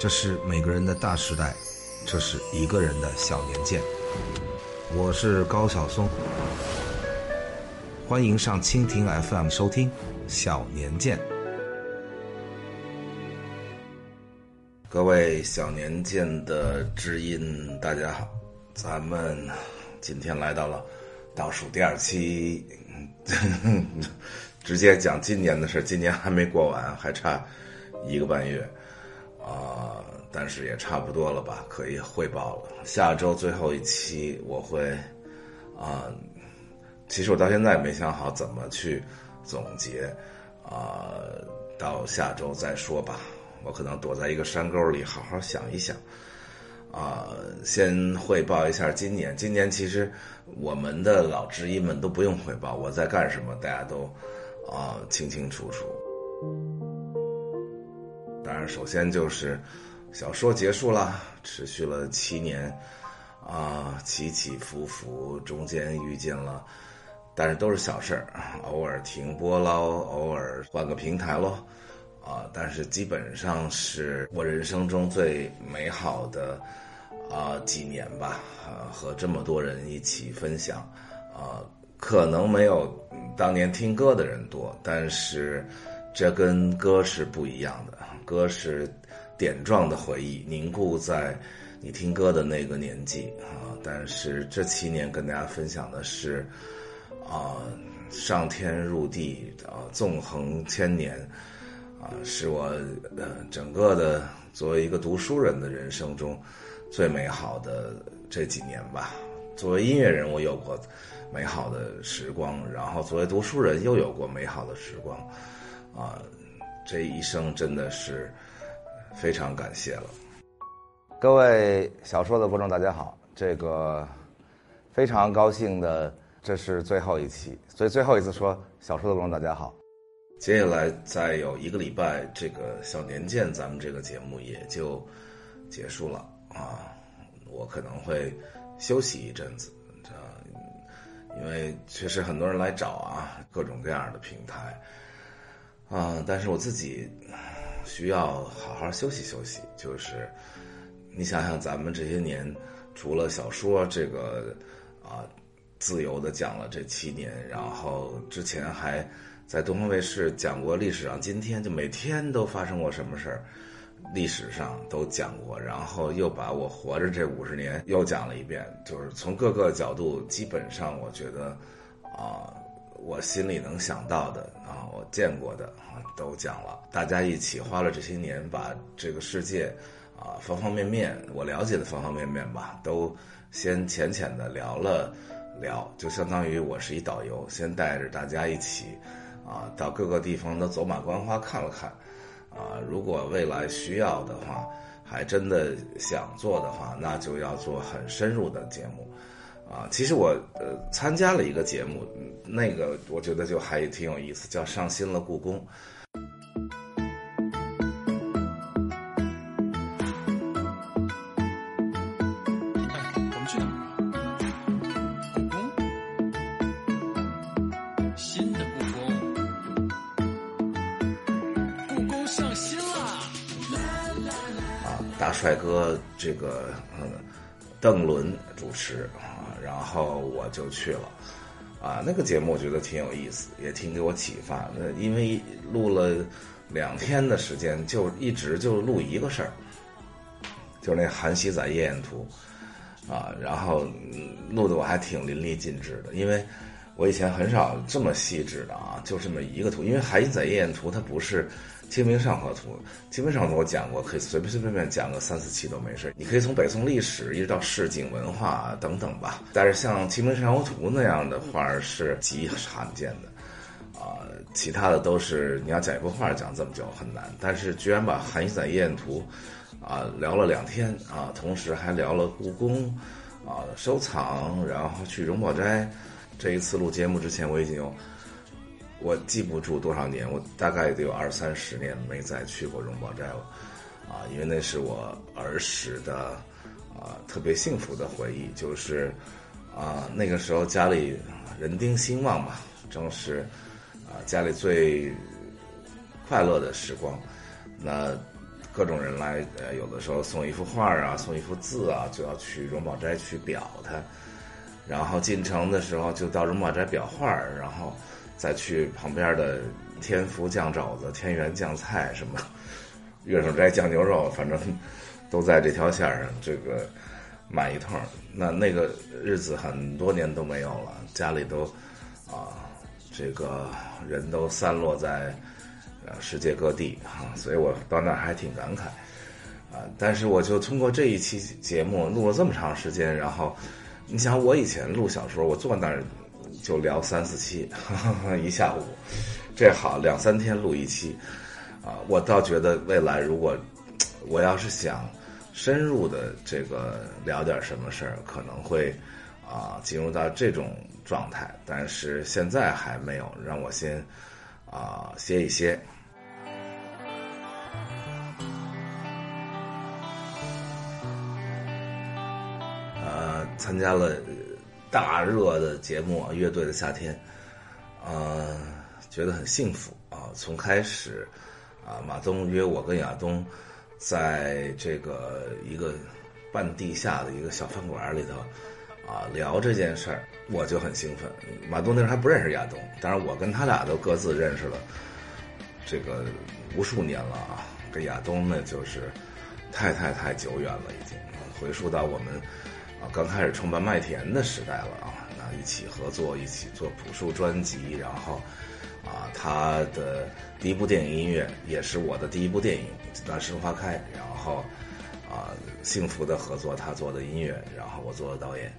这是每个人的大时代，这是一个人的小年鉴。我是高晓松，欢迎上蜻蜓 FM 收听《小年鉴》。各位小年鉴的知音，大家好，咱们今天来到了倒数第二期，直接讲今年的事今年还没过完，还差一个半月。啊，但是也差不多了吧，可以汇报了。下周最后一期我会，啊，其实我到现在也没想好怎么去总结，啊，到下周再说吧。我可能躲在一个山沟里好好想一想。啊，先汇报一下今年。今年其实我们的老知音们都不用汇报我在干什么，大家都啊清清楚楚。当然，首先就是小说结束了，持续了七年，啊，起起伏伏，中间遇见了，但是都是小事儿，偶尔停播喽，偶尔换个平台喽，啊，但是基本上是我人生中最美好的啊几年吧，啊，和这么多人一起分享，啊，可能没有当年听歌的人多，但是这跟歌是不一样的。歌是点状的回忆，凝固在你听歌的那个年纪啊。但是这七年跟大家分享的是啊，上天入地啊，纵横千年啊，是我呃整个的作为一个读书人的人生中最美好的这几年吧。作为音乐人，我有过美好的时光，然后作为读书人又有过美好的时光啊。这一生真的是非常感谢了，各位小说的观众，大家好！这个非常高兴的，这是最后一期，所以最后一次说小说的观众，大家好。接下来再有一个礼拜，这个小年鉴，咱们这个节目也就结束了啊。我可能会休息一阵子，这因为确实很多人来找啊，各种各样的平台。啊！但是我自己需要好好休息休息。就是，你想想，咱们这些年除了小说这个啊，自由的讲了这七年，然后之前还在东方卫视讲过历史上今天，就每天都发生过什么事儿，历史上都讲过，然后又把我活着这五十年又讲了一遍，就是从各个角度，基本上我觉得啊。我心里能想到的啊，我见过的啊，都讲了。大家一起花了这些年，把这个世界啊方方面面我了解的方方面面吧，都先浅浅的聊了聊，就相当于我是一导游，先带着大家一起啊到各个地方的走马观花看了看啊。如果未来需要的话，还真的想做的话，那就要做很深入的节目。啊，其实我呃参加了一个节目，那个我觉得就还挺有意思，叫上新了故宫。我们去哪儿？故宫，新的故宫，故宫上新啦。啊，大帅哥，这个嗯，邓伦主持。然后我就去了，啊，那个节目我觉得挺有意思，也挺给我启发。那因为录了两天的时间，就一直就录一个事儿，就是那《韩熙载夜宴图》，啊，然后录的我还挺淋漓尽致的，因为我以前很少这么细致的啊，就这么一个图，因为《韩熙载夜宴图》它不是。《清明上河图》，《清明上河图》我讲过，可以随随便便讲个三四期都没事。你可以从北宋历史一直到市井文化等等吧。但是像《清明上河图》那样的画是极罕见的，啊，其他的都是你要讲一幅画讲这么久很难。但是居然把《韩熙载夜宴图》啊聊了两天啊，同时还聊了故宫啊收藏，然后去荣宝斋。这一次录节目之前，我已经有。我记不住多少年，我大概得有二三十年没再去过荣宝斋了，啊，因为那是我儿时的啊特别幸福的回忆，就是啊那个时候家里人丁兴旺嘛，正是啊家里最快乐的时光，那各种人来，呃，有的时候送一幅画啊，送一幅字啊，就要去荣宝斋去裱它。然后进城的时候就到荣宝斋裱画，然后再去旁边的天福酱肘子、天元酱菜什么，乐守斋酱牛肉，反正都在这条线上，这个买一通。那那个日子很多年都没有了，家里都啊，这个人都散落在呃世界各地啊，所以我到那还挺感慨啊。但是我就通过这一期节目录了这么长时间，然后。你想我以前录小说，我坐那儿就聊三四期，一下午，这好两三天录一期，啊，我倒觉得未来如果我要是想深入的这个聊点什么事儿，可能会啊进入到这种状态，但是现在还没有，让我先啊歇一歇。参加了大热的节目《乐队的夏天》，呃，觉得很幸福啊！从开始啊，马东约我跟亚东在这个一个半地下的一个小饭馆里头啊聊这件事儿，我就很兴奋。马东那时候还不认识亚东，当然我跟他俩都各自认识了这个无数年了啊。这亚东呢，就是太太太久远了，已经回溯到我们。啊，刚开始创办麦田的时代了啊，那一起合作，一起做朴树专辑，然后，啊，他的第一部电影音乐也是我的第一部电影《那时花开》，然后，啊，幸福的合作，他做的音乐，然后我做的导演。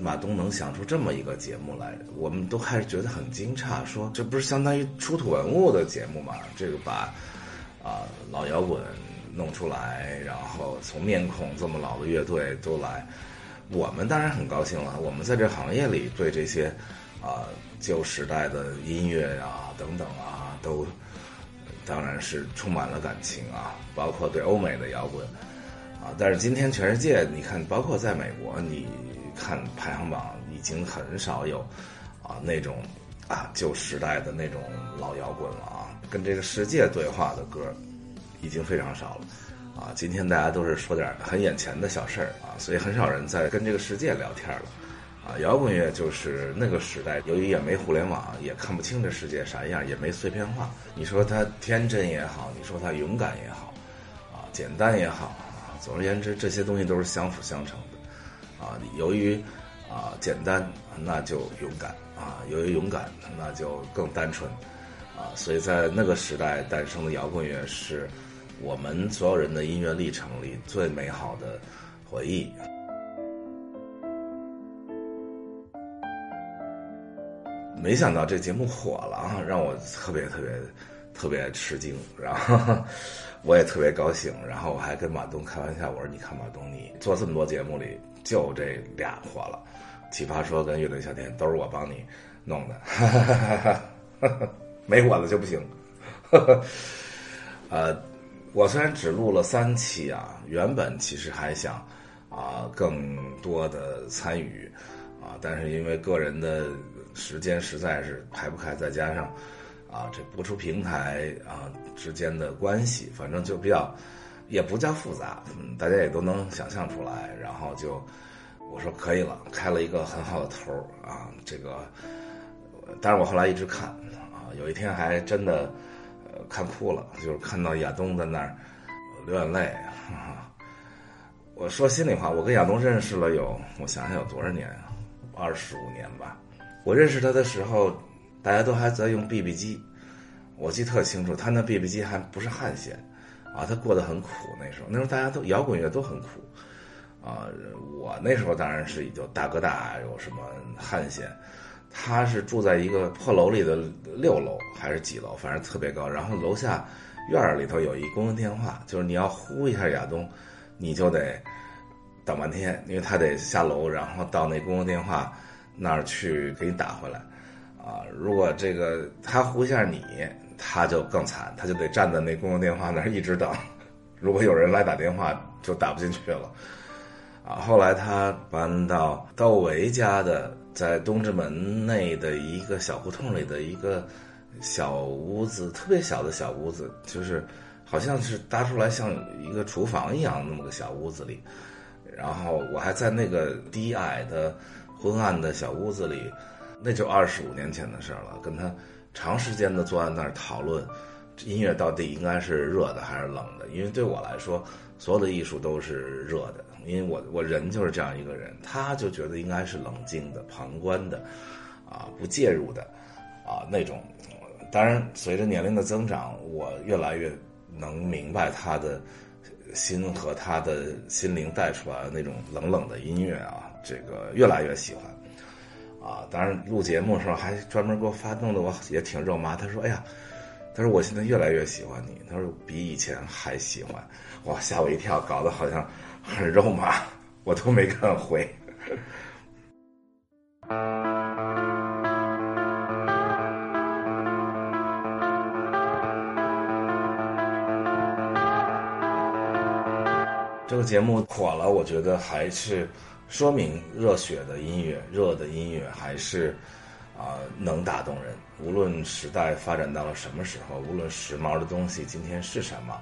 马东能想出这么一个节目来，我们都开始觉得很惊诧，说这不是相当于出土文物的节目吗？这个把啊老摇滚弄出来，然后从面孔这么老的乐队都来，我们当然很高兴了。我们在这行业里对这些啊旧时代的音乐啊等等啊，都当然是充满了感情啊，包括对欧美的摇滚啊。但是今天全世界，你看，包括在美国，你。看排行榜已经很少有，啊那种啊旧时代的那种老摇滚了啊，跟这个世界对话的歌，已经非常少了，啊今天大家都是说点很眼前的小事儿啊，所以很少人在跟这个世界聊天了，啊摇滚乐就是那个时代，由于也没互联网，也看不清这世界啥样，也没碎片化，你说它天真也好，你说它勇敢也好，啊简单也好，总而言之这些东西都是相辅相成。啊，由于啊简单，那就勇敢啊；由于勇敢，那就更单纯啊。所以在那个时代诞生的摇滚乐，是我们所有人的音乐历程里最美好的回忆。没想到这节目火了啊，让我特别特别特别吃惊，然后我也特别高兴。然后我还跟马东开玩笑，我说：“你看马东，你做这么多节目里。”就这俩火了，奇葩说跟乐队夏天都是我帮你弄的，没我的就不行。呃，我虽然只录了三期啊，原本其实还想啊更多的参与啊，但是因为个人的时间实在是排不开，再加上啊这播出平台啊之间的关系，反正就比较。也不叫复杂，嗯，大家也都能想象出来。然后就我说可以了，开了一个很好的头啊。这个，但是我后来一直看啊，有一天还真的呃看哭了，就是看到亚东在那儿流眼泪。我说心里话，我跟亚东认识了有，我想想有多少年？二十五年吧。我认识他的时候，大家都还在用 BB 机，我记得特清楚，他那 BB 机还不是汉显。啊，他过得很苦，那时候，那时候大家都摇滚乐都很苦，啊，我那时候当然是有大哥大，有什么汉显，他是住在一个破楼里的六楼还是几楼，反正特别高，然后楼下院儿里头有一公用电话，就是你要呼一下亚东，你就得等半天，因为他得下楼，然后到那公用电话那儿去给你打回来，啊，如果这个他呼一下你。他就更惨，他就得站在那公用电话那儿一直等。如果有人来打电话，就打不进去了。啊，后来他搬到窦唯家的，在东直门内的一个小胡同里的一个小屋子，特别小的小屋子，就是好像是搭出来像一个厨房一样那么个小屋子里。然后我还在那个低矮的、昏暗的小屋子里，那就二十五年前的事儿了。跟他长时间的坐在那儿讨论，音乐到底应该是热的还是冷的？因为对我来说，所有的艺术都是热的，因为我我人就是这样一个人。他就觉得应该是冷静的、旁观的，啊，不介入的，啊那种。当然，随着年龄的增长，我越来越能明白他的。心和他的心灵带出来的那种冷冷的音乐啊，这个越来越喜欢，啊，当然录节目的时候还专门给我发，弄得我也挺肉麻。他说：“哎呀，他说我现在越来越喜欢你，他说比以前还喜欢。”哇，吓我一跳，搞得好像很肉麻，我都没敢回。这个节目火了，我觉得还是说明热血的音乐、热的音乐还是啊能打动人。无论时代发展到了什么时候，无论时髦的东西今天是什么，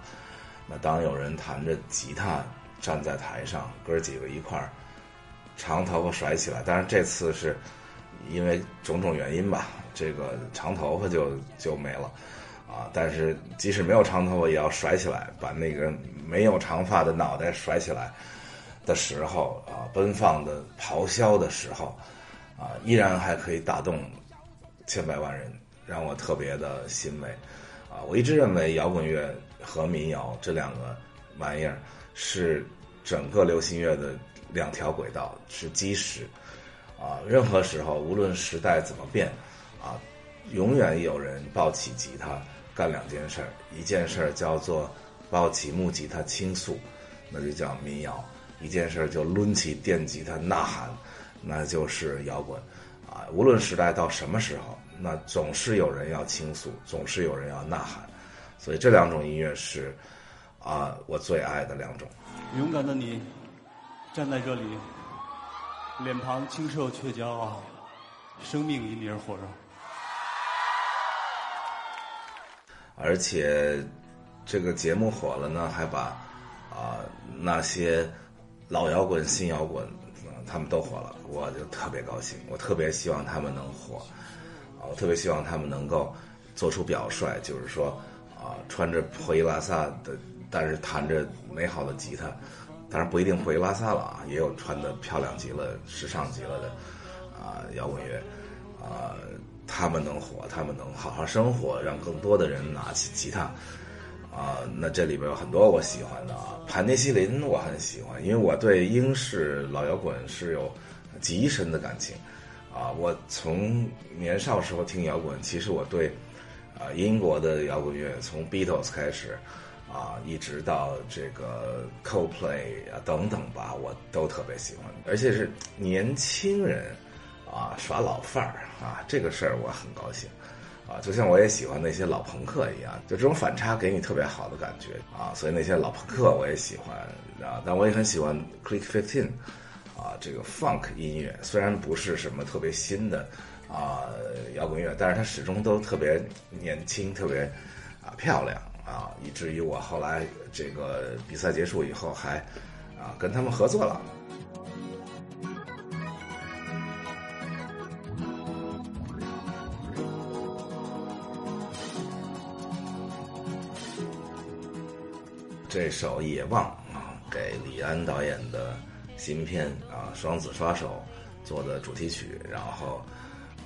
那当有人弹着吉他站在台上，哥几个一块儿长头发甩起来，当然这次是因为种种原因吧，这个长头发就就没了。啊！但是即使没有长头发，也要甩起来，把那个没有长发的脑袋甩起来的时候啊，奔放的咆哮的时候，啊，依然还可以打动千百万人，让我特别的欣慰。啊，我一直认为摇滚乐和民谣这两个玩意儿是整个流行乐的两条轨道，是基石。啊，任何时候，无论时代怎么变，啊，永远有人抱起吉他。干两件事儿，一件事儿叫做抱起木吉他倾诉，那就叫民谣；一件事儿就抡起电吉他呐喊，那就是摇滚。啊，无论时代到什么时候，那总是有人要倾诉，总是有人要呐喊。所以这两种音乐是啊，我最爱的两种。勇敢的你站在这里，脸庞清瘦却骄傲，生命因你而火热。而且，这个节目火了呢，还把啊那些老摇滚、新摇滚，他们都火了，我就特别高兴。我特别希望他们能火，啊，我特别希望他们能够做出表率，就是说啊，穿着破衣拉撒的，但是弹着美好的吉他，当然不一定破衣拉撒了啊，也有穿的漂亮极了、时尚极了的啊摇滚乐，啊。他们能火，他们能好好生活，让更多的人拿起吉他，啊，那这里边有很多我喜欢的啊，盘尼西林我很喜欢，因为我对英式老摇滚是有极深的感情，啊，我从年少时候听摇滚，其实我对啊英国的摇滚乐从 Beatles 开始，啊，一直到这个 Coldplay 啊等等吧，我都特别喜欢，而且是年轻人。啊，耍老范儿啊，这个事儿我很高兴，啊，就像我也喜欢那些老朋克一样，就这种反差给你特别好的感觉啊，所以那些老朋克我也喜欢啊，但我也很喜欢 Click Fifteen，啊，这个 Funk 音乐虽然不是什么特别新的啊摇滚乐，但是它始终都特别年轻，特别啊漂亮啊，以至于我后来这个比赛结束以后还啊跟他们合作了。这首《野望》啊，给李安导演的新片啊《双子杀手》做的主题曲，然后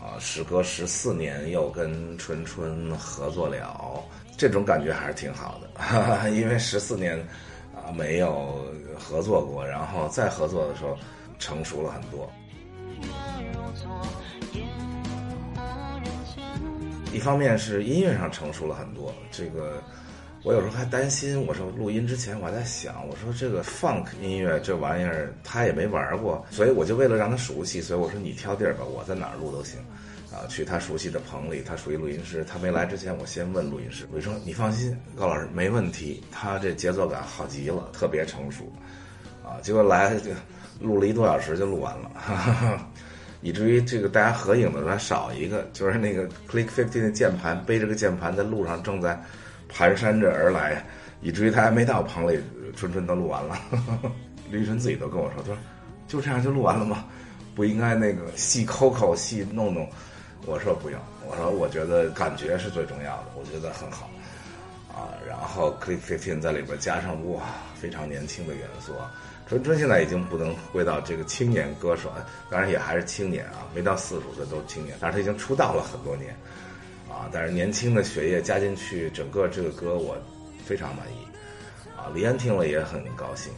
啊，时隔十四年又跟春春合作了，这种感觉还是挺好的，哈 哈因为十四年啊没有合作过，然后再合作的时候成熟了很多。一方面是音乐上成熟了很多，这个。我有时候还担心，我说录音之前我还在想，我说这个 funk 音乐这玩意儿他也没玩过，所以我就为了让他熟悉，所以我说你挑地儿吧，我在哪儿录都行，啊，去他熟悉的棚里，他属于录音师，他没来之前我先问录音师，我说你放心，高老师没问题，他这节奏感好极了，特别成熟，啊，结果来就录了一多小时就录完了，哈哈哈，以至于这个大家合影的时候还少一个，就是那个 Click Fifty 的键盘背着个键盘在路上正在蹒跚着而来，以至于他还没到棚里，春春都录完了。李宇春自己都跟我说，他说就这样就录完了吗？不应该那个细抠抠细弄弄。我说不用，我说我觉得感觉是最重要的，我觉得很好。啊，然后 Click Fifteen 在里边加上哇非常年轻的元素啊，春春现在已经不能归到这个青年歌手，当然也还是青年啊，没到四十岁都是青年，但是他已经出道了很多年，啊，但是年轻的血液加进去，整个这个歌我非常满意，啊，李安听了也很高兴。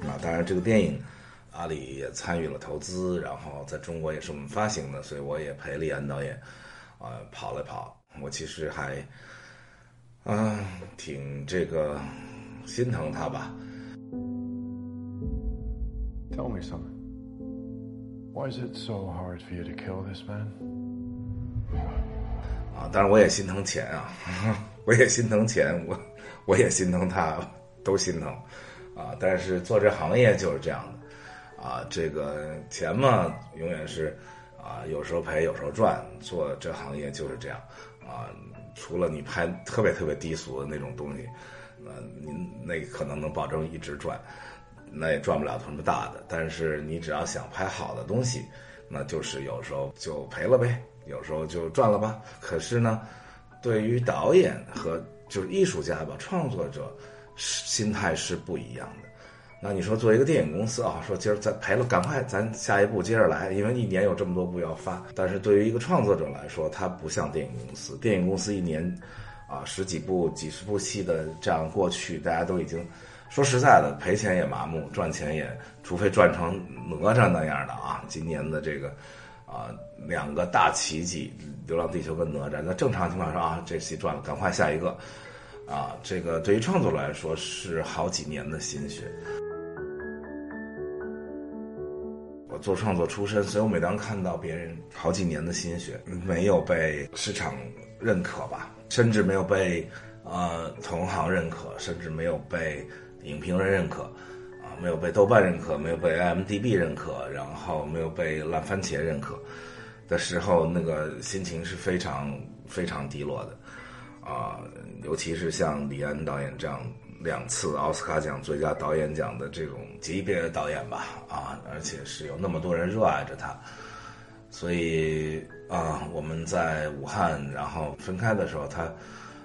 那当然这个电影。阿里也参与了投资，然后在中国也是我们发行的，所以我也陪李安导演，啊跑了跑。我其实还，啊挺这个心疼他吧。Tell me something. Why is it so hard for you to kill this man? 啊，当然我也心疼钱啊，我也心疼钱，我我也心疼他，都心疼，啊，但是做这行业就是这样的。啊，这个钱嘛，永远是啊，有时候赔，有时候赚。做这行业就是这样啊。除了你拍特别特别低俗的那种东西，那您那可能能保证一直赚，那也赚不了什么大的。但是你只要想拍好的东西，那就是有时候就赔了呗，有时候就赚了吧。可是呢，对于导演和就是艺术家吧，创作者心态是不一样的。那你说，作为一个电影公司啊，说今儿咱赔了，赶快咱下一步接着来，因为一年有这么多部要发。但是对于一个创作者来说，他不像电影公司，电影公司一年啊十几部、几十部戏的这样过去，大家都已经说实在的，赔钱也麻木，赚钱也，除非赚成哪吒那样的啊。今年的这个啊两个大奇迹，《流浪地球》跟哪吒，那正常情况下啊，这戏赚了，赶快下一个啊。这个对于创作来说是好几年的心血。我做创作出身，所以我每当看到别人好几年的心血没有被市场认可吧，甚至没有被呃同行认可，甚至没有被影评人认可，啊，没有被豆瓣认可，没有被 IMDB 认可，然后没有被烂番茄认可的时候，那个心情是非常非常低落的，啊，尤其是像李安导演这样。两次奥斯卡奖最佳导演奖的这种级别的导演吧，啊，而且是有那么多人热爱着他，所以啊，我们在武汉然后分开的时候，他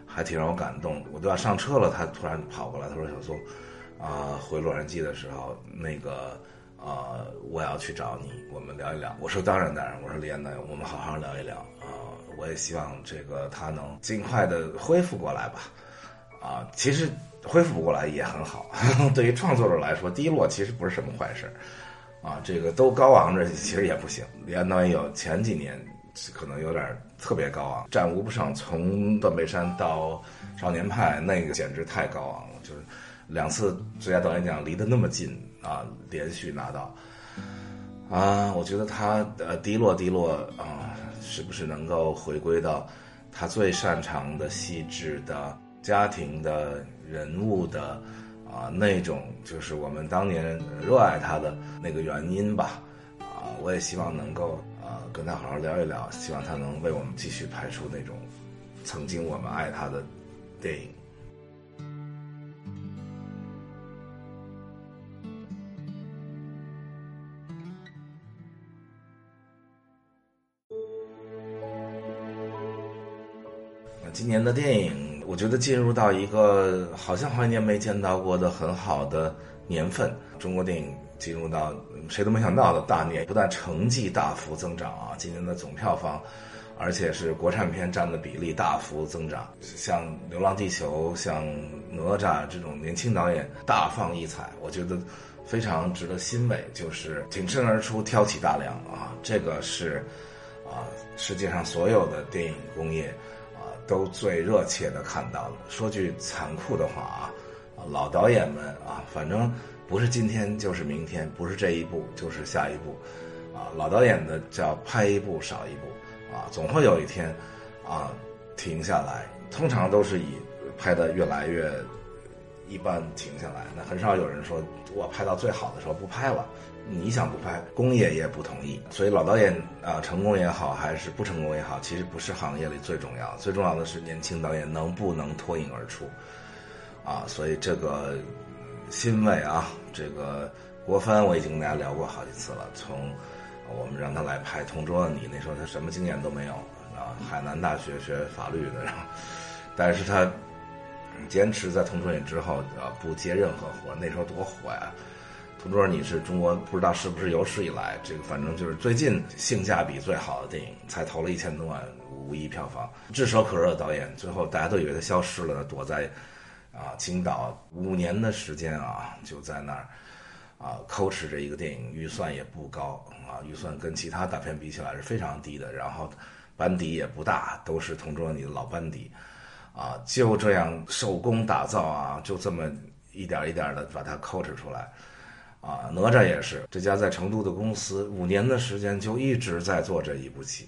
还挺让我感动。我都要上车了，他突然跑过来，他说：“小松，啊，回洛杉矶的时候，那个啊，我要去找你，我们聊一聊。”我说：“当然当然。”我说：“李安导演，我们好好聊一聊啊，我也希望这个他能尽快的恢复过来吧。”啊，其实。恢复不过来也很好，对于创作者来说，低落其实不是什么坏事啊。这个都高昂着，其实也不行。李安导演有前几年可能有点特别高昂，战无不胜，从断背山到少年派，那个简直太高昂，两次最佳导演奖离得那么近啊，连续拿到啊，我觉得他呃低落低落啊，是不是能够回归到他最擅长的细致的家庭的？人物的啊，那种就是我们当年热爱他的那个原因吧，啊，我也希望能够啊跟他好好聊一聊，希望他能为我们继续拍出那种曾经我们爱他的电影。今年的电影。我觉得进入到一个好像好几年没见到过的很好的年份，中国电影进入到谁都没想到的大年，不但成绩大幅增长啊，今年的总票房，而且是国产片占的比例大幅增长，像《流浪地球》、像《哪吒》这种年轻导演大放异彩，我觉得非常值得欣慰，就是挺身而出，挑起大梁啊，这个是啊世界上所有的电影工业。都最热切的看到了。说句残酷的话啊，老导演们啊，反正不是今天就是明天，不是这一步就是下一步，啊，老导演的叫拍一部少一部，啊，总会有一天，啊，停下来。通常都是以拍的越来越一般停下来。那很少有人说我拍到最好的时候不拍了。你想不拍，工业也不同意。所以老导演啊，成功也好，还是不成功也好，其实不是行业里最重要。最重要的是年轻导演能不能脱颖而出啊。所以这个欣慰啊，这个郭帆我已经跟大家聊过好几次了。从我们让他来拍《同桌的你》，那时候他什么经验都没有啊，海南大学学法律的，然后但是他坚持在《同桌你》之后啊，不接任何活。那时候多火呀！同桌你是中国不知道是不是有史以来这个反正就是最近性价比最好的电影，才投了一千多万五亿票房，炙手可热的导演，最后大家都以为他消失了，躲在啊青岛。五年的时间啊就在那儿啊抠吃这一个电影，预算也不高啊，预算跟其他大片比起来是非常低的，然后班底也不大，都是同桌你的老班底。啊，就这样手工打造啊，就这么一点一点的把它抠吃出来。啊，哪吒也是这家在成都的公司，五年的时间就一直在做这一部戏。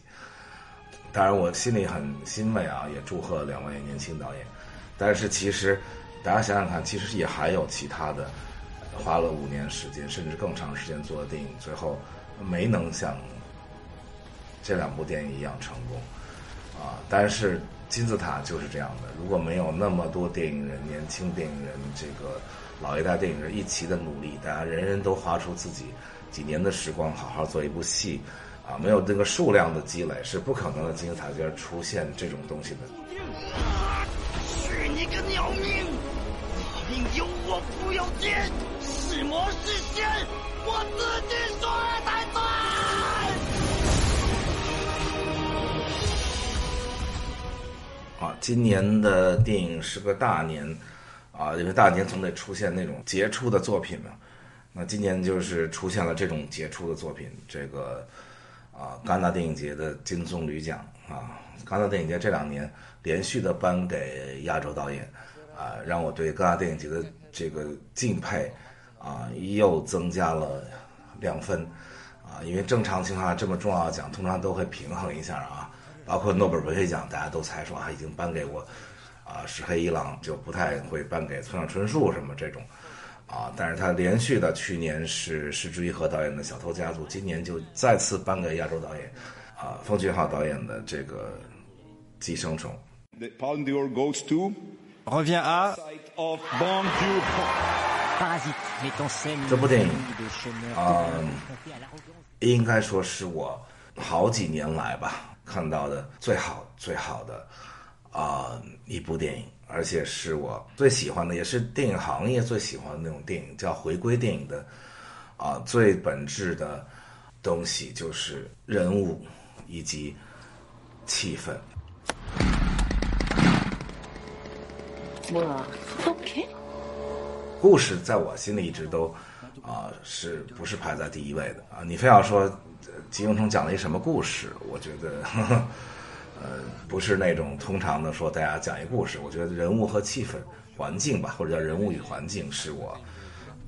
当然，我心里很欣慰啊，也祝贺两位年轻导演。但是其实，大家想想看，其实也还有其他的，花了五年时间甚至更长时间做的电影，最后没能像这两部电影一样成功。啊，但是金字塔就是这样的，如果没有那么多电影人、年轻电影人这个。老一代电影人一起的努力，大家人人都花出自己几年的时光，好好做一部戏，啊，没有这个数量的积累，是不可能的金字塔尖出现这种东西的。去你个鸟命！命由我不由天，是魔是仙，我自己说了才算。啊，今年的电影是个大年。啊，因为大年总得出现那种杰出的作品嘛，那今年就是出现了这种杰出的作品。这个啊，戛纳电影节的金棕榈奖啊，戛纳电影节这两年连续的颁给亚洲导演，啊，让我对戛纳电影节的这个敬佩啊又增加了两分啊，因为正常情况下这么重要的奖，通常都会平衡一下啊，包括诺贝尔文学奖，大家都猜说啊已经颁给我。啊，石黑一郎就不太会颁给村上春树什么这种，啊，但是他连续的去年是石之一和导演的《小偷家族》，今年就再次颁给亚洲导演，啊，奉俊昊导演的这个《寄生虫》。The Palme d'Or goes to revient à of Bong Joon-ho。这部电影啊，应该说是我好几年来吧看到的最好最好的。啊，一部电影，而且是我最喜欢的，也是电影行业最喜欢的那种电影，叫回归电影的，啊，最本质的东西就是人物以及气氛。我 OK。故事在我心里一直都啊，是不是排在第一位的啊？你非要说《金庸虫》讲了一什么故事，我觉得。呵呵呃，不是那种通常的说大家讲一故事，我觉得人物和气氛、环境吧，或者叫人物与环境，是我，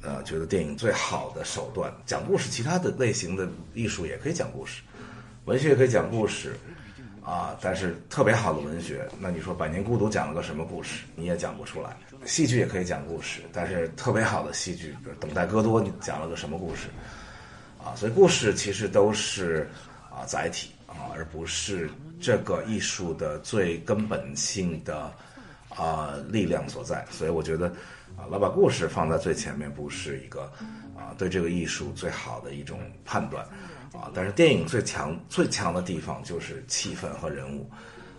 呃，觉得电影最好的手段。讲故事，其他的类型的艺术也可以讲故事，文学也可以讲故事，啊，但是特别好的文学，那你说《百年孤独》讲了个什么故事，你也讲不出来。戏剧也可以讲故事，但是特别好的戏剧，比如《等待戈多》，你讲了个什么故事？啊，所以故事其实都是啊载体。啊，而不是这个艺术的最根本性的啊力量所在，所以我觉得啊，老把故事放在最前面，不是一个啊对这个艺术最好的一种判断啊。但是电影最强最强的地方就是气氛和人物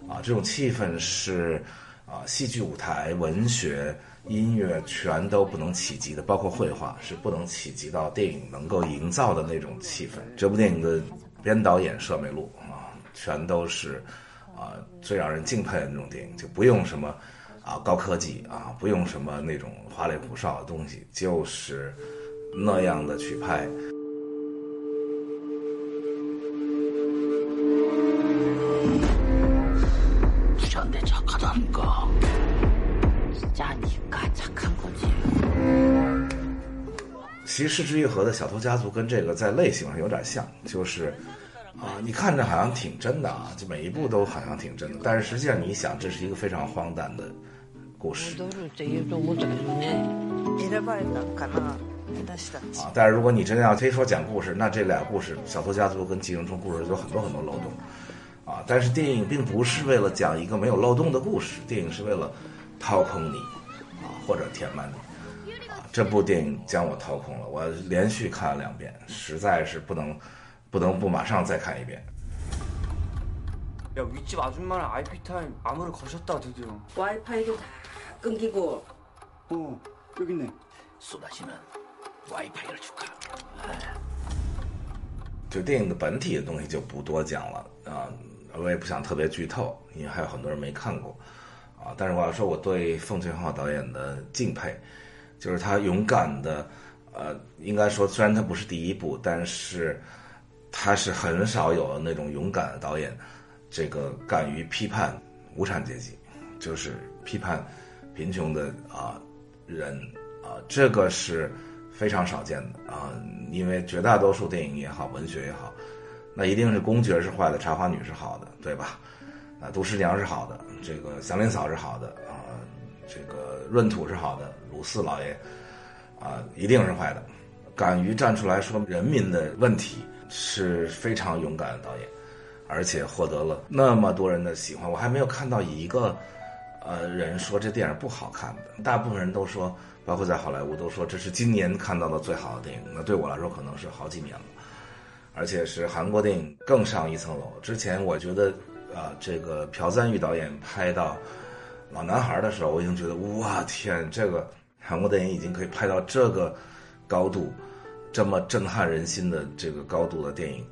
啊，这种气氛是啊戏剧、舞台、文学、音乐全都不能企及的，包括绘画是不能企及到电影能够营造的那种气氛。这部电影的编导演舍美路。全都是，啊，最让人敬佩的那种电影，就不用什么，啊，高科技啊，不用什么那种花里胡哨的东西，就是那样的去拍。其实失之愈合的小偷家族跟这个在类型上有点像，就是。啊，你看着好像挺真的啊，就每一步都好像挺真的，但是实际上你想，这是一个非常荒诞的 故事戻るって言うと思ったけどね選ばれたかな私たち啊。但是如果你真的要非说讲故事，那这俩故事《小偷家族》跟《寄生虫故事》有很多很多漏洞啊。但是电影并不是为了讲一个没有漏洞的故事，电影是为了掏空你啊，或者填满你啊。 这部电影将我掏空了，我连续看了两遍，实在是不能不能不马上再看一遍。 야 윗집 아줌마랑 IP 타임 암호를 거셨다 드디어 와이파이도 다 끊기고 어 여기 있네 쏟아지는 와이파이를 줄까? 就电影的本体的东西就不多讲了啊，我也不想特别剧透，因为还有很多人没看过啊。但是我要说我对奉俊昊导演的敬佩， 就是他勇敢的，呃，应该说虽然他不是第一部，但是他是很少有那种勇敢的导演，这个敢于批判无产阶级，就是批判贫穷的啊、人啊，这个是非常少见的啊，因为绝大多数电影也好，文学也好，那一定是公爵是坏的，茶花女是好的，对吧？啊，杜十娘是好的，这个祥林嫂是好的啊，这个闰土是好的，鲁四老爷啊，一定是坏的。敢于站出来说人民的问题是非常勇敢的导演，而且获得了那么多人的喜欢。我还没有看到一个呃人说这电影不好看的，大部分人都说，包括在好莱坞都说这是今年看到的最好的电影。那对我来说可能是好几年了，而且是韩国电影更上一层楼。之前我觉得啊、这个朴赞玉导演拍到《老男孩》的时候，我已经觉得哇天，这个韩国电影已经可以拍到这个高度，这么震撼人心的这个高度的电影。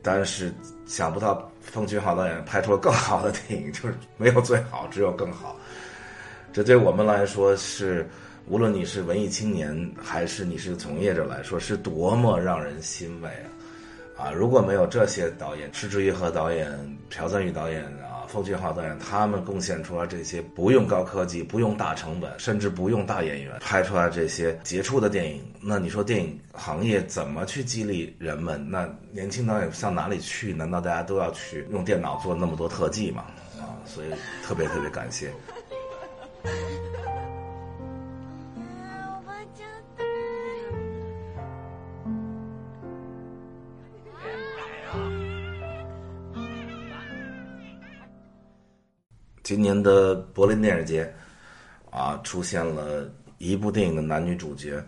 但是想不到奉俊昊导演拍出了更好的电影，就是没有最好，只有更好。这对我们来说是，无论你是文艺青年还是你是从业者来说，是多么让人欣慰啊！啊，如果没有这些导演，池之愈和导演、朴赞玉导演啊、奉俊昊导演，他们贡献出来这些不用高科技、不用大成本，甚至不用大演员拍出来这些杰出的电影，那你说电影行业怎么去激励人们？那年轻导演向哪里去？难道大家都要去用电脑做那么多特技吗？啊，所以特别特别感谢。今年的柏林电影节，啊，出现了一部电影的男女主角，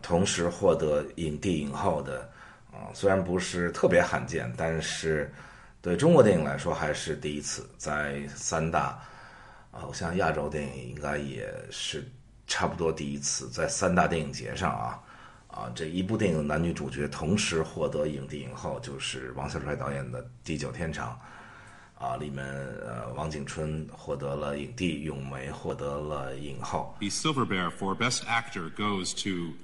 同时获得影帝影后的，啊，虽然不是特别罕见，但是对中国电影来说还是第一次，在三大，啊，我想亚洲电影应该也是差不多第一次，在三大电影节上啊，啊，这一部电影的男女主角同时获得影帝影后，就是王小帅导演的《地久天长》。啊，里面呃，王景春获得了影帝，咏梅获得了影后。The Silver Bear for Best Actor goes to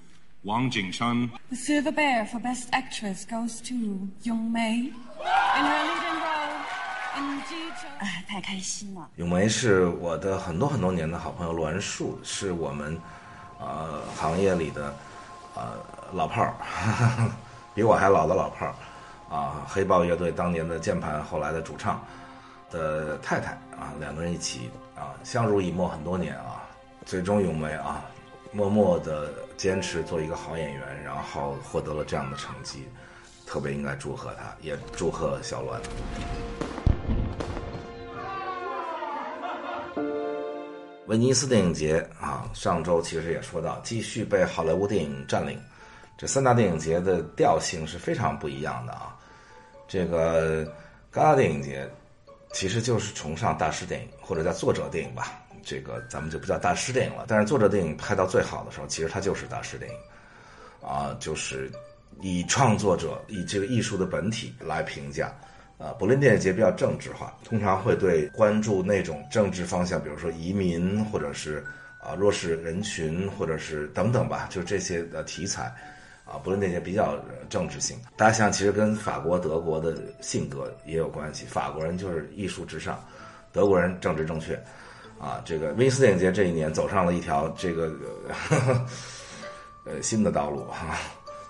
Wang Jingchun. The Silver Bear for Best Actress goes to Young May in her leading role in Ji Zhou. 哎，太开心了！咏梅是我的很多很多年的好朋友栾树，是我们呃行业里的呃老炮儿，比我还老的老炮儿啊，黑豹乐队当年的键盘，后来的主唱的太太啊，两个人一起啊相濡以沫很多年啊，最终咏梅啊默默的坚持做一个好演员，然后获得了这样的成绩，特别应该祝贺他，也祝贺小栾。威尼斯电影节啊，上周其实也说到，继续被好莱坞电影占领。这三大电影节的调性是非常不一样的啊。这个戛纳电影节其实就是崇尚大师电影或者叫作者电影吧，这个咱们就不叫大师电影了。但是作者电影拍到最好的时候，其实它就是大师电影啊，就是以创作者以这个艺术的本体来评价。啊，柏林电影节比较政治化，通常会对关注那种政治方向，比如说移民，或者是啊弱势人群，或者是等等吧，就这些的题材。啊，不是那些比较政治性。大家想，其实跟法国、德国的性格也有关系。法国人就是艺术至上，德国人政治正确。啊，这个威尼斯电影节这一年走上了一条这个呃新的道路哈、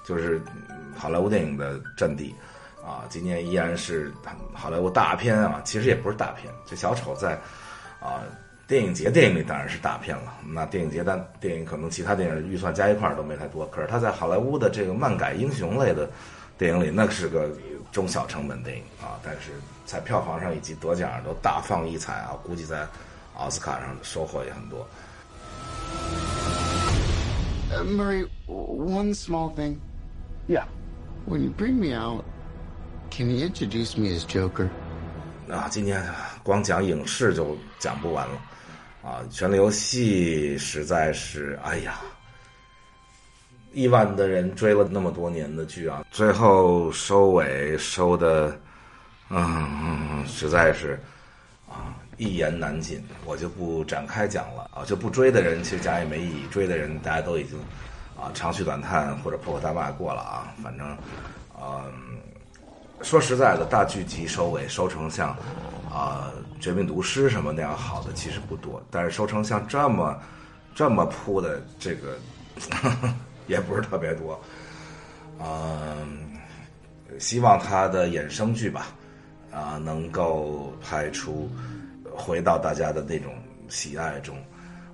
就是好莱坞电影的阵地。啊，今年依然是好莱坞大片啊，其实也不是大片。这小丑在啊电影节电影里当然是大片了。那电影节但电影可能其他电影预算加一块儿都没太多，可是他在好莱坞的这个漫改英雄类的电影里，那是个中小成本电影啊。但是在票房上以及得奖上都大放异彩啊，估计在奥斯卡上收获也很多。Uh, Murray, one small thing. Yeah. When you bring me out, can you introduce me as Joker? 啊，今天光讲影视就讲不完了，啊，《权力游戏》实在是，哎呀，亿万的人追了那么多年的剧啊，最后收尾收的，嗯，实在是啊，一言难尽，我就不展开讲了啊，就不追的人其实讲也没意义，追的人大家都已经啊长吁短叹或者破口大骂过了啊，反正，嗯。说实在的，大剧集收尾收成像啊《绝命毒师》什么那样好的其实不多，但是收成像这么这么扑的这个呵呵 也不是特别多。嗯，希望他的衍生剧吧啊能够拍出回到大家的那种喜爱中。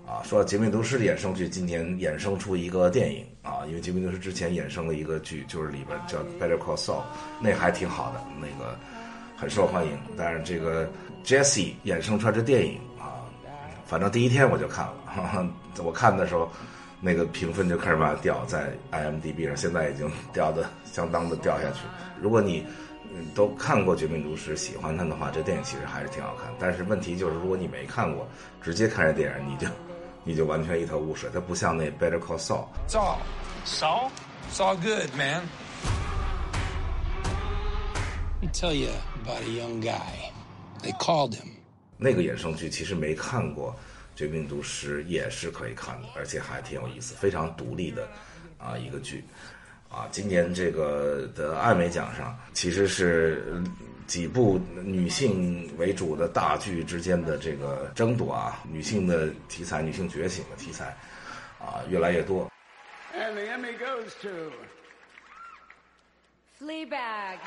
啊，说到《绝命毒师》的衍生剧，今年衍生出一个电影啊，因为《绝命毒师》之前衍生了一个剧，就是里边叫《Better Call Saul》，那还挺好的，那个很受欢迎。但是这个 Jesse 衍生出来这电影啊，反正第一天我就看了，哈 哈我看的时候，那个评分就开始往下掉，在 IMDB 上，现在已经掉的相当的掉下去。如果你都看过《绝命毒师》，喜欢它的话，这电影其实还是挺好看。但是问题就是，如果你没看过，直接看这电影，你就。你就完全一头雾水，它不像那 Better Call Saul。Saul. Saul? Saul, good, man. Let me tell you about a young guy. They called him. 那个衍生剧其实没看过，《绝命毒师》也是可以看的，而且还挺有意思，非常独立的啊一个剧。啊，今年这个的艾美奖上其实是几部女性为主的大剧之间的这个争夺啊，女性的题材、女性觉醒的题材啊越来越多。And the Emmy goes to Fleabag.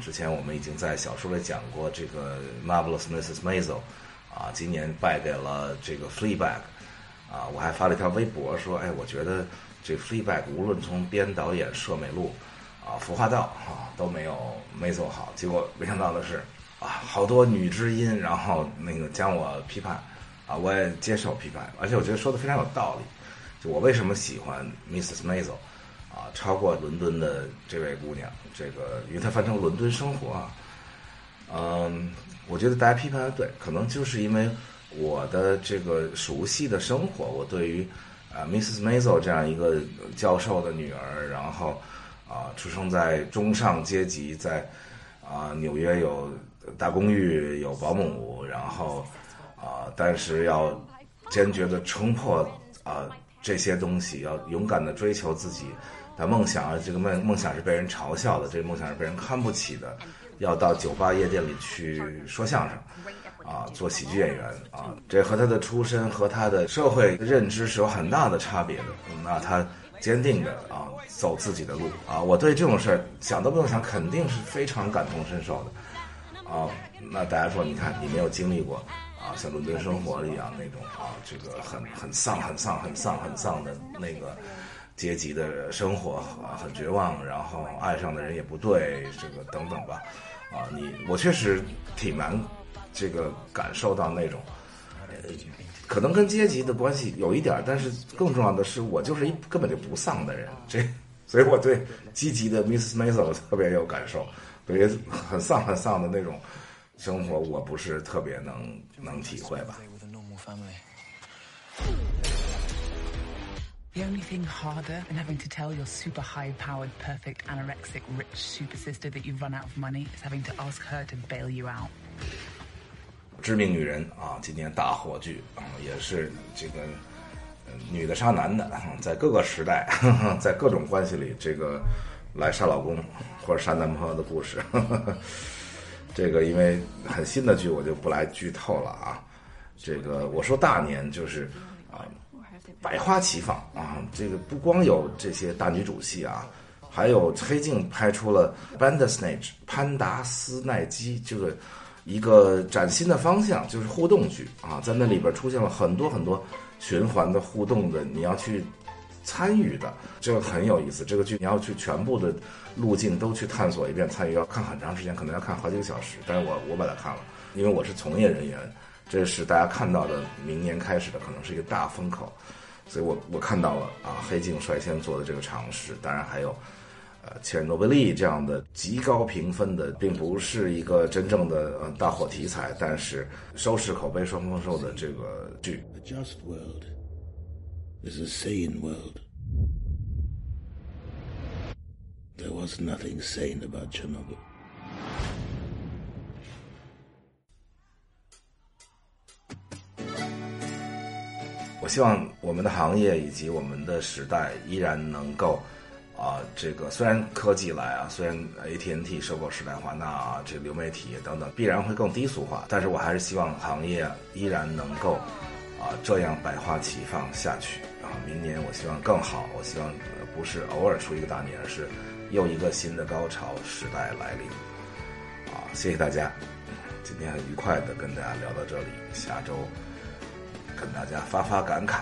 之前我们已经在小说里讲过这个 Marvelous Mrs. Maisel。啊，今年败给了这个 Fleabag，啊，我还发了一条微博说，哎，我觉得这 Fleabag 无论从编导演、摄美录，啊，服化道啊都没有没走好。结果没想到的是，啊，好多女知音，然后那个将我批判，啊，我也接受批判，而且我觉得说的非常有道理。就我为什么喜欢 Mrs. Maisel，啊，超过伦敦的这位姑娘，这个因为她翻成伦敦生活啊，嗯。我觉得大家批判的对，可能就是因为我的这个熟悉的生活，我对于啊 Mrs. Maisel 这样一个教授的女儿，然后啊出生在中上阶级，在啊纽约有大公寓，有保姆，然后啊但是要坚决的冲破啊这些东西，要勇敢的追求自己的梦想，啊这个梦梦想是被人嘲笑的，这个梦想是被人看不起的。要到酒吧夜店里去说相声，啊，做喜剧演员啊，这和他的出身和他的社会认知是有很大的差别的。那他坚定的啊走自己的路啊，我对这种事儿想都不用想，肯定是非常感同身受的啊。那大家说，你看你没有经历过啊，像《伦敦生活》一样那种啊，这个很很丧、很丧、很丧、很丧的那个。阶级的生活啊，很绝望，然后爱上的人也不对，这个等等吧，啊，你我确实挺难这个感受到那种，可能跟阶级的关系有一点，但是更重要的是，我就是一根本就不丧的人，这，所以我对积极的 Mrs. Maisel 特别有感受，对很丧很丧的那种生活，我不是特别能能体会吧。The only thing harder than having to tell your super high powered, perfect, anorexic, rich super sister that you've run out of money is having to ask her to bail you out. 致命女人啊，今年大火剧啊，也是这个、女的杀男的，在各个时代，在各种关系里，这个来杀老公或者杀男朋友的故事。这个因为很新的剧，我就不来剧透了啊。这个我说大年就是啊。百花齐放啊！这个不光有这些大女主戏啊，还有黑镜拍出了 Bandersnatch 潘达斯奈基这个一个崭新的方向，就是互动剧啊，在那里边出现了很多很多循环的互动的，你要去参与的，这个很有意思。这个剧你要去全部的路径都去探索一遍，参与要看很长时间，可能要看好几个小时。但是我我把它看了，因为我是从业人员，这是大家看到的明年开始的可能是一个大风口，所以我我看到了啊，黑镜率先做的这个尝试，当然还有。呃，切尔诺贝利这样的极高评分的，并不是一个真正的呃大火题材，但是收视口碑双丰收的这个剧。A just world is a sane world. There was nothing sane about Chernobyl. 希望我们的行业以及我们的时代依然能够。啊，这个虽然科技来啊，虽然 ATNT 收购时代华纳啊，这个流媒体等等必然会更低俗化，但是我还是希望行业依然能够啊这样百花齐放下去啊。明年我希望更好，我希望不是偶尔出一个大年，而是又一个新的高潮时代来临。啊，谢谢大家，今天很愉快的跟大家聊到这里，下周跟大家发发感慨，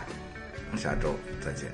下周再见。